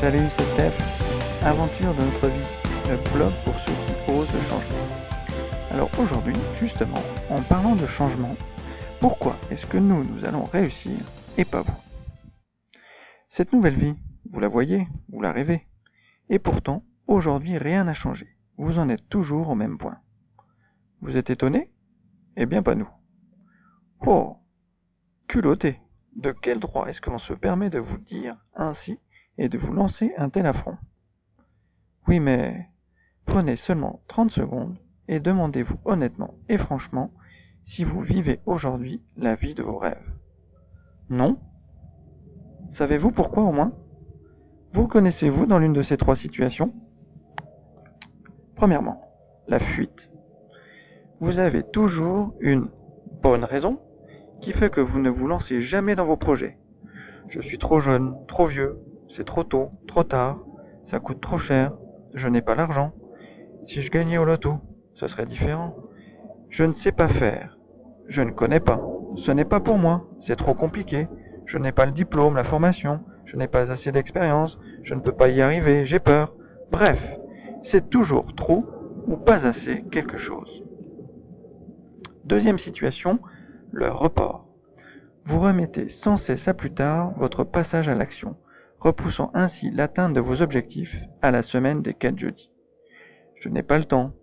Salut, c'est Steph. Aventure de notre vie, le blog pour ceux qui osent le changement. Alors aujourd'hui, justement, en parlant de changement, pourquoi est-ce que nous, nous allons réussir et pas vous? Cette nouvelle vie, vous la voyez, vous la rêvez. Et pourtant, aujourd'hui, rien n'a changé. Vous en êtes toujours au même point. Vous êtes étonné? Eh bien, pas nous. Oh Culotté De quel droit est-ce que l'on se permet de vous dire ainsi et de vous lancer un tel affront Oui, mais prenez seulement 30 secondes et demandez-vous honnêtement et franchement si vous vivez aujourd'hui la vie de vos rêves. Non? Savez-vous pourquoi au moins? Vous connaissez-vous dans l'une de ces trois situations? Premièrement, la fuite. Vous avez toujours une bonne raison qui fait que vous ne vous lancez jamais dans vos projets. Je suis trop jeune, trop vieux, c'est trop tôt, trop tard, ça coûte trop cher, je n'ai pas l'argent. Si je gagnais au loto, ce serait différent. Je ne sais pas faire, je ne connais pas, ce n'est pas pour moi, c'est trop compliqué, je n'ai pas le diplôme, la formation, je n'ai pas assez d'expérience, je ne peux pas y arriver, j'ai peur. Bref, c'est toujours trop ou pas assez quelque chose. Deuxième situation, le report. Vous remettez sans cesse à plus tard votre passage à l'action, repoussant ainsi l'atteinte de vos objectifs à la semaine des 4 jeudis. Je n'ai pas le temps.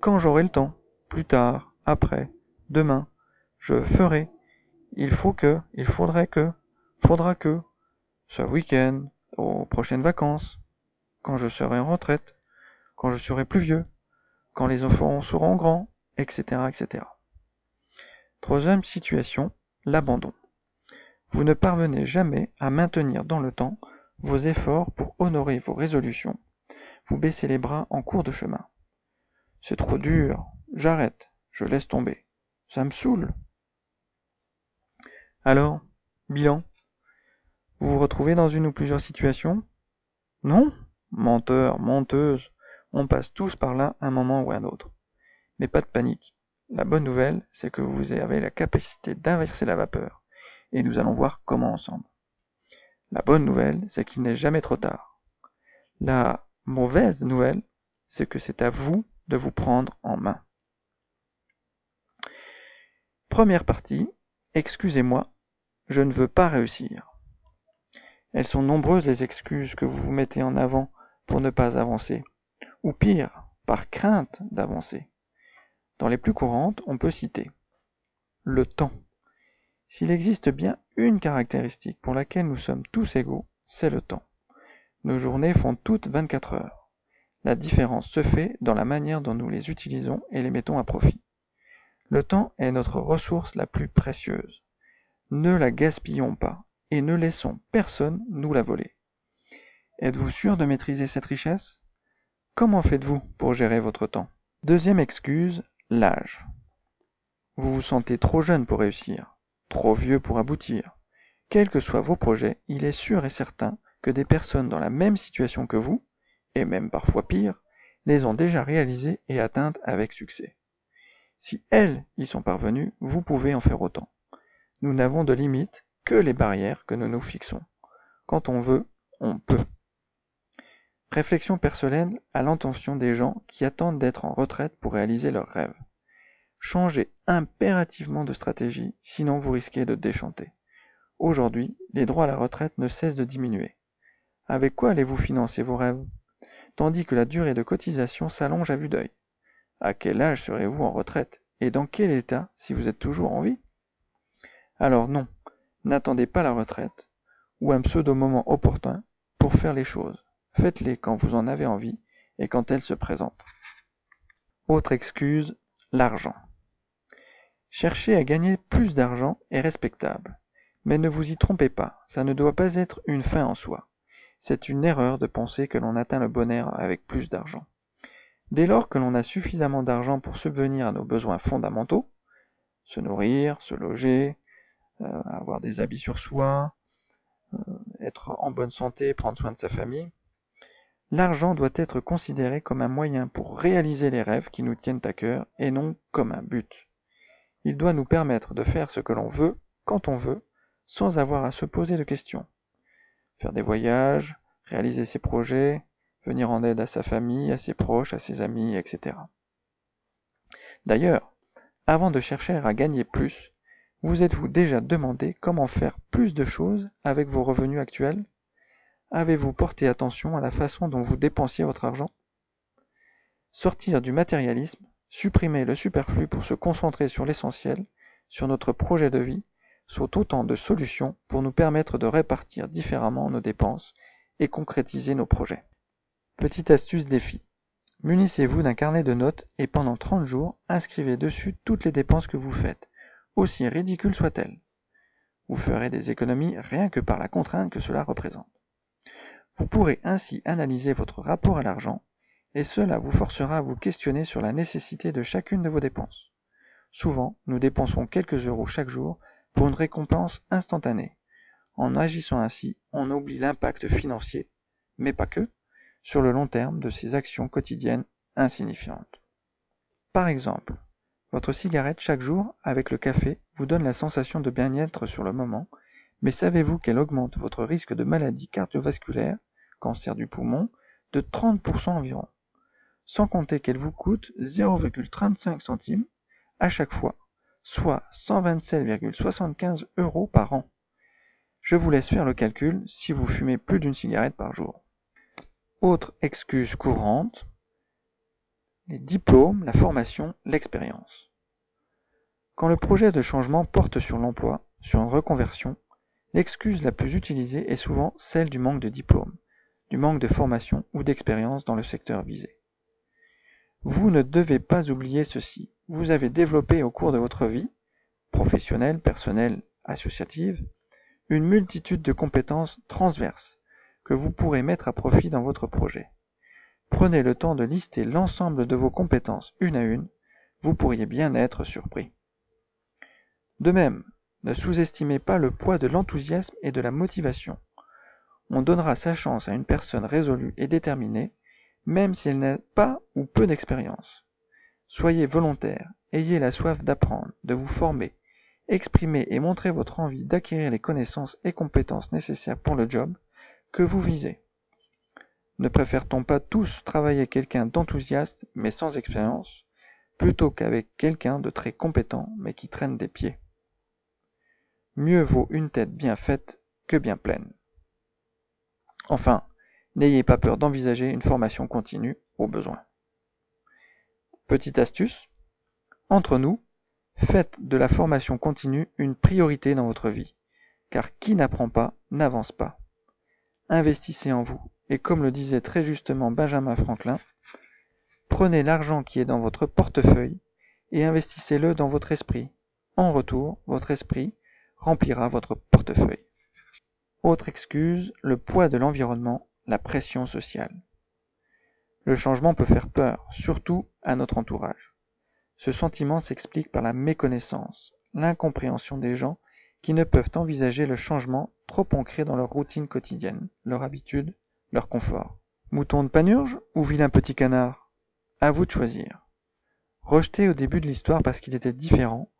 Quand j'aurai le temps Plus tard, après, demain. Je ferai. Il faut que, il faudrait que, faudra que, ce week-end, aux prochaines vacances, quand je serai en retraite, quand je serai plus vieux, quand les enfants seront grands, etc., etc. Troisième situation, l'abandon. Vous ne parvenez jamais à maintenir dans le temps vos efforts pour honorer vos résolutions. Vous baissez les bras en cours de chemin. C'est trop dur, j'arrête, je laisse tomber. Ça me saoule. Alors, bilan Vous vous retrouvez dans une ou plusieurs situations? Non Menteur, menteuse, on passe tous par là un moment ou un autre. Mais pas de panique. La bonne nouvelle, c'est que vous avez la capacité d'inverser la vapeur. Et nous allons voir comment ensemble. La bonne nouvelle, c'est qu'il n'est jamais trop tard. La mauvaise nouvelle, c'est que c'est à vous de vous prendre en main. Première partie, excusez-moi, je ne veux pas réussir. Elles sont nombreuses les excuses que vous vous mettez en avant pour ne pas avancer, ou pire, par crainte d'avancer. Dans les plus courantes, on peut citer le temps. S'il existe bien une caractéristique pour laquelle nous sommes tous égaux, c'est le temps. Nos journées font toutes 24 heures. La différence se fait dans la manière dont nous les utilisons et les mettons à profit. Le temps est notre ressource la plus précieuse. Ne la gaspillons pas et ne laissons personne nous la voler. Êtes-vous sûr de maîtriser cette richesse? Comment faites-vous pour gérer votre temps? Deuxième excuse, L'âge. Vous vous sentez trop jeune pour réussir, trop vieux pour aboutir. Quels que soient vos projets, il est sûr et certain que des personnes dans la même situation que vous, et même parfois pire, les ont déjà réalisés et atteintes avec succès. Si elles y sont parvenues, vous pouvez en faire autant. Nous n'avons de limite que les barrières que nous nous fixons. Quand on veut, on peut. Réflexion personnelle à l'intention des gens qui attendent d'être en retraite pour réaliser leurs rêves. Changez impérativement de stratégie, sinon vous risquez de déchanter. Aujourd'hui, les droits à la retraite ne cessent de diminuer. Avec quoi allez-vous financer vos rêves? Tandis que la durée de cotisation s'allonge à vue d'œil. À quel âge serez-vous en retraite? Et dans quel état si vous êtes toujours en vie? Alors non, n'attendez pas la retraite, ou un pseudo-moment opportun, pour faire les choses. Faites-les quand vous en avez envie et quand elles se présentent. Autre excuse, l'argent. Chercher à gagner plus d'argent est respectable. Mais ne vous y trompez pas, ça ne doit pas être une fin en soi. C'est une erreur de penser que l'on atteint le bonheur avec plus d'argent. Dès lors que l'on a suffisamment d'argent pour subvenir à nos besoins fondamentaux, se nourrir, se loger, euh, avoir des habits sur soi, euh, être en bonne santé, prendre soin de sa famille, L'argent doit être considéré comme un moyen pour réaliser les rêves qui nous tiennent à cœur et non comme un but. Il doit nous permettre de faire ce que l'on veut, quand on veut, sans avoir à se poser de questions. Faire des voyages, réaliser ses projets, venir en aide à sa famille, à ses proches, à ses amis, etc. D'ailleurs, avant de chercher à gagner plus, vous êtes-vous déjà demandé comment faire plus de choses avec vos revenus actuels? Avez-vous porté attention à la façon dont vous dépensiez votre argent? Sortir du matérialisme, supprimer le superflu pour se concentrer sur l'essentiel, sur notre projet de vie, sont autant de solutions pour nous permettre de répartir différemment nos dépenses et concrétiser nos projets. Petite astuce défi. Munissez-vous d'un carnet de notes et pendant 30 jours, inscrivez dessus toutes les dépenses que vous faites, aussi ridicules soient-elles. Vous ferez des économies rien que par la contrainte que cela représente. Vous pourrez ainsi analyser votre rapport à l'argent, et cela vous forcera à vous questionner sur la nécessité de chacune de vos dépenses. Souvent, nous dépensons quelques euros chaque jour pour une récompense instantanée. En agissant ainsi, on oublie l'impact financier, mais pas que, sur le long terme de ces actions quotidiennes insignifiantes. Par exemple, votre cigarette chaque jour avec le café vous donne la sensation de bien-être sur le moment, mais savez-vous qu'elle augmente votre risque de maladie cardiovasculaire, cancer du poumon, de 30% environ, sans compter qu'elle vous coûte 0,35 centimes à chaque fois, soit 127,75 euros par an. Je vous laisse faire le calcul si vous fumez plus d'une cigarette par jour. Autre excuse courante, les diplômes, la formation, l'expérience. Quand le projet de changement porte sur l'emploi, sur une reconversion, l'excuse la plus utilisée est souvent celle du manque de diplôme, du manque de formation ou d'expérience dans le secteur visé. Vous ne devez pas oublier ceci. Vous avez développé au cours de votre vie, professionnelle, personnelle, associative, une multitude de compétences transverses que vous pourrez mettre à profit dans votre projet. Prenez le temps de lister l'ensemble de vos compétences une à une, vous pourriez bien être surpris. De même, ne sous-estimez pas le poids de l'enthousiasme et de la motivation. On donnera sa chance à une personne résolue et déterminée, même si elle n'a pas ou peu d'expérience. Soyez volontaire, ayez la soif d'apprendre, de vous former, exprimez et montrez votre envie d'acquérir les connaissances et compétences nécessaires pour le job, que vous visez. Ne préfère-t-on pas tous travailler quelqu'un d'enthousiaste mais sans expérience, plutôt qu'avec quelqu'un de très compétent mais qui traîne des pieds? Mieux vaut une tête bien faite que bien pleine. Enfin, n'ayez pas peur d'envisager une formation continue au besoin. Petite astuce, entre nous, faites de la formation continue une priorité dans votre vie, car qui n'apprend pas n'avance pas investissez en vous. Et comme le disait très justement Benjamin Franklin, prenez l'argent qui est dans votre portefeuille et investissez-le dans votre esprit. En retour, votre esprit remplira votre portefeuille. Autre excuse, le poids de l'environnement, la pression sociale. Le changement peut faire peur, surtout à notre entourage. Ce sentiment s'explique par la méconnaissance, l'incompréhension des gens qui ne peuvent envisager le changement trop ancré dans leur routine quotidienne, leur habitude, leur confort. Mouton de panurge ou vilain petit canard? À vous de choisir. Rejeté au début de l'histoire parce qu'il était différent,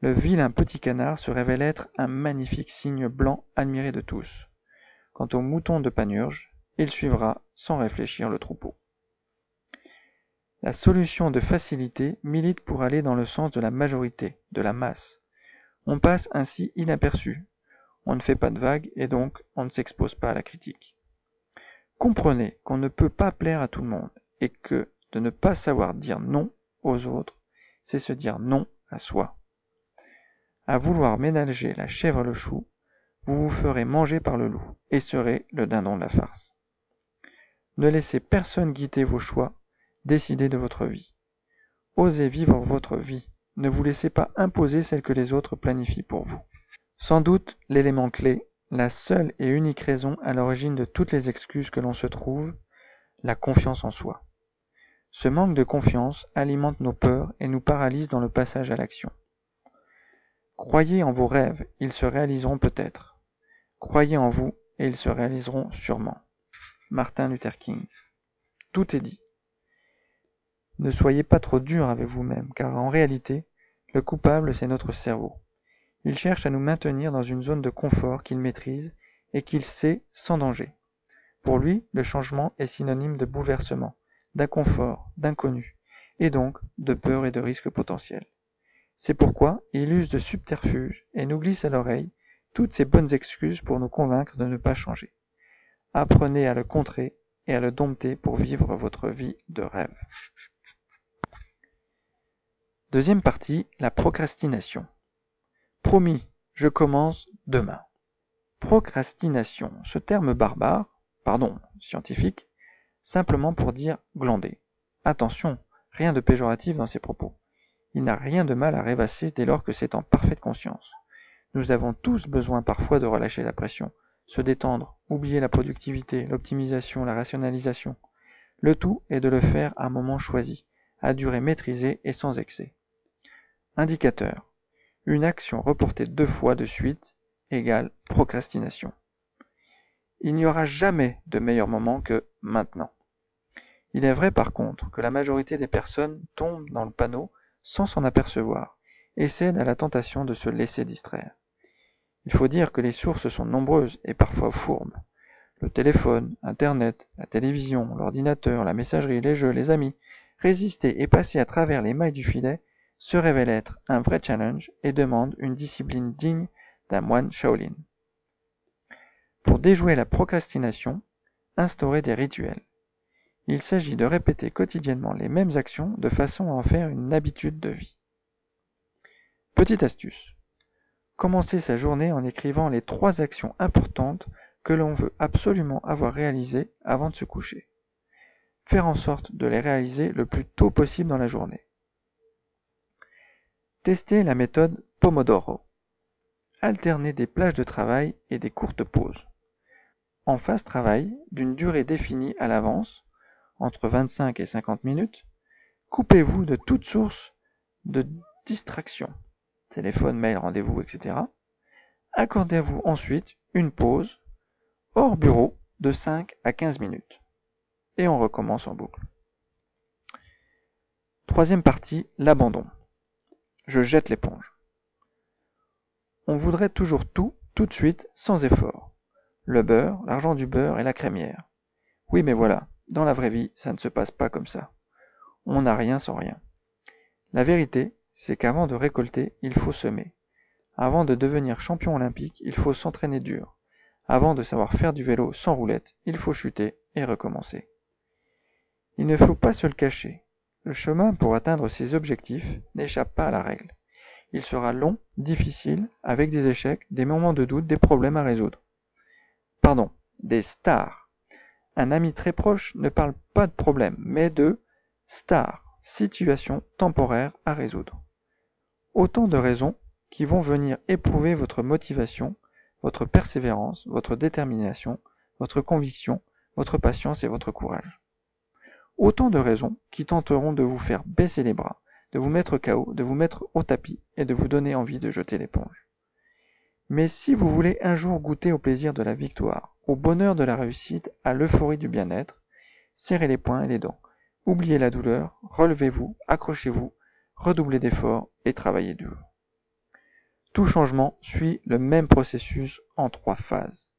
le vilain petit canard se révèle être un magnifique signe blanc admiré de tous. Quant au mouton de panurge, il suivra sans réfléchir le troupeau. La solution de facilité milite pour aller dans le sens de la majorité, de la masse. On passe ainsi inaperçu, on ne fait pas de vagues et donc on ne s'expose pas à la critique. Comprenez qu'on ne peut pas plaire à tout le monde et que de ne pas savoir dire non aux autres, c'est se dire non à soi. À vouloir ménager la chèvre le chou, vous vous ferez manger par le loup et serez le dindon de la farce. Ne laissez personne guider vos choix, décidez de votre vie. Osez vivre votre vie, ne vous laissez pas imposer celle que les autres planifient pour vous. Sans doute l'élément clé, la seule et unique raison à l'origine de toutes les excuses que l'on se trouve, la confiance en soi. Ce manque de confiance alimente nos peurs et nous paralyse dans le passage à l'action. Croyez en vos rêves, ils se réaliseront peut-être. Croyez en vous et ils se réaliseront sûrement. Martin Luther King. Tout est dit. Ne soyez pas trop dur avec vous-même, car en réalité, le coupable c'est notre cerveau. Il cherche à nous maintenir dans une zone de confort qu'il maîtrise et qu'il sait sans danger. Pour lui, le changement est synonyme de bouleversement, d'inconfort, d'inconnu, et donc de peur et de risque potentiel. C'est pourquoi il use de subterfuges et nous glisse à l'oreille toutes ces bonnes excuses pour nous convaincre de ne pas changer. Apprenez à le contrer et à le dompter pour vivre votre vie de rêve. Deuxième partie, la procrastination. Promis, je commence demain. Procrastination, ce terme barbare, pardon, scientifique, simplement pour dire glander. Attention, rien de péjoratif dans ces propos. Il n'a rien de mal à rêvasser dès lors que c'est en parfaite conscience. Nous avons tous besoin parfois de relâcher la pression, se détendre, oublier la productivité, l'optimisation, la rationalisation. Le tout est de le faire à un moment choisi, à durée maîtrisée et sans excès. Indicateur. Une action reportée deux fois de suite égale procrastination. Il n'y aura jamais de meilleur moment que maintenant. Il est vrai par contre que la majorité des personnes tombent dans le panneau sans s'en apercevoir et cèdent à la tentation de se laisser distraire. Il faut dire que les sources sont nombreuses et parfois fourbes. Le téléphone, Internet, la télévision, l'ordinateur, la messagerie, les jeux, les amis, résister et passer à travers les mailles du filet se révèle être un vrai challenge et demande une discipline digne d'un moine Shaolin. Pour déjouer la procrastination, instaurez des rituels. Il s'agit de répéter quotidiennement les mêmes actions de façon à en faire une habitude de vie. Petite astuce. Commencez sa journée en écrivant les trois actions importantes que l'on veut absolument avoir réalisées avant de se coucher. Faire en sorte de les réaliser le plus tôt possible dans la journée. Testez la méthode Pomodoro. Alternez des plages de travail et des courtes pauses. En phase travail, d'une durée définie à l'avance, entre 25 et 50 minutes, coupez-vous de toute source de distraction téléphone, mail, rendez-vous, etc. Accordez-vous ensuite une pause hors bureau de 5 à 15 minutes. Et on recommence en boucle. Troisième partie, l'abandon. Je jette l'éponge. On voudrait toujours tout, tout de suite, sans effort. Le beurre, l'argent du beurre et la crémière. Oui, mais voilà, dans la vraie vie, ça ne se passe pas comme ça. On n'a rien sans rien. La vérité, c'est qu'avant de récolter, il faut semer. Avant de devenir champion olympique, il faut s'entraîner dur. Avant de savoir faire du vélo sans roulette, il faut chuter et recommencer. Il ne faut pas se le cacher. Le chemin pour atteindre ses objectifs n'échappe pas à la règle. Il sera long, difficile, avec des échecs, des moments de doute, des problèmes à résoudre. Pardon, des stars. Un ami très proche ne parle pas de problème, mais de stars, situation temporaire à résoudre. Autant de raisons qui vont venir éprouver votre motivation, votre persévérance, votre détermination, votre conviction, votre patience et votre courage. Autant de raisons qui tenteront de vous faire baisser les bras, de vous mettre KO, de vous mettre au tapis et de vous donner envie de jeter l'éponge. Mais si vous voulez un jour goûter au plaisir de la victoire, au bonheur de la réussite, à l'euphorie du bien-être, serrez les poings et les dents. Oubliez la douleur, relevez-vous, accrochez-vous, redoublez d'efforts et travaillez dur. Tout changement suit le même processus en trois phases.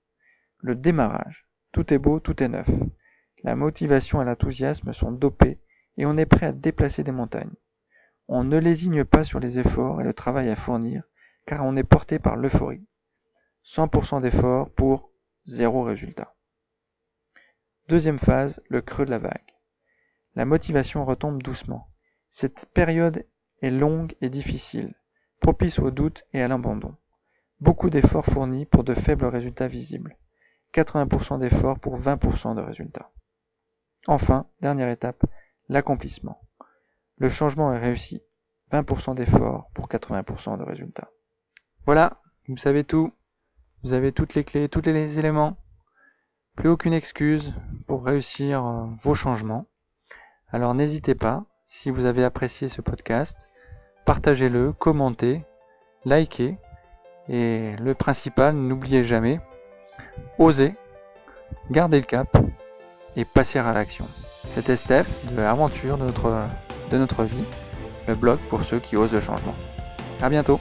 Le démarrage. Tout est beau, tout est neuf. La motivation et l'enthousiasme sont dopés et on est prêt à déplacer des montagnes. On ne lésigne pas sur les efforts et le travail à fournir car on est porté par l'euphorie. 100% d'efforts pour zéro résultat. Deuxième phase, le creux de la vague. La motivation retombe doucement. Cette période est longue et difficile, propice au doute et à l'abandon. Beaucoup d'efforts fournis pour de faibles résultats visibles. 80% d'efforts pour 20% de résultats. Enfin, dernière étape, l'accomplissement. Le changement est réussi. 20% d'efforts pour 80% de résultats. Voilà, vous savez tout. Vous avez toutes les clés, tous les éléments. Plus aucune excuse pour réussir euh, vos changements. Alors n'hésitez pas, si vous avez apprécié ce podcast, partagez-le, commentez, likez. Et le principal, n'oubliez jamais, osez, gardez le cap et passez à l'action. C'était Steph de l'aventure de notre, de notre vie, le blog pour ceux qui osent le changement. A bientôt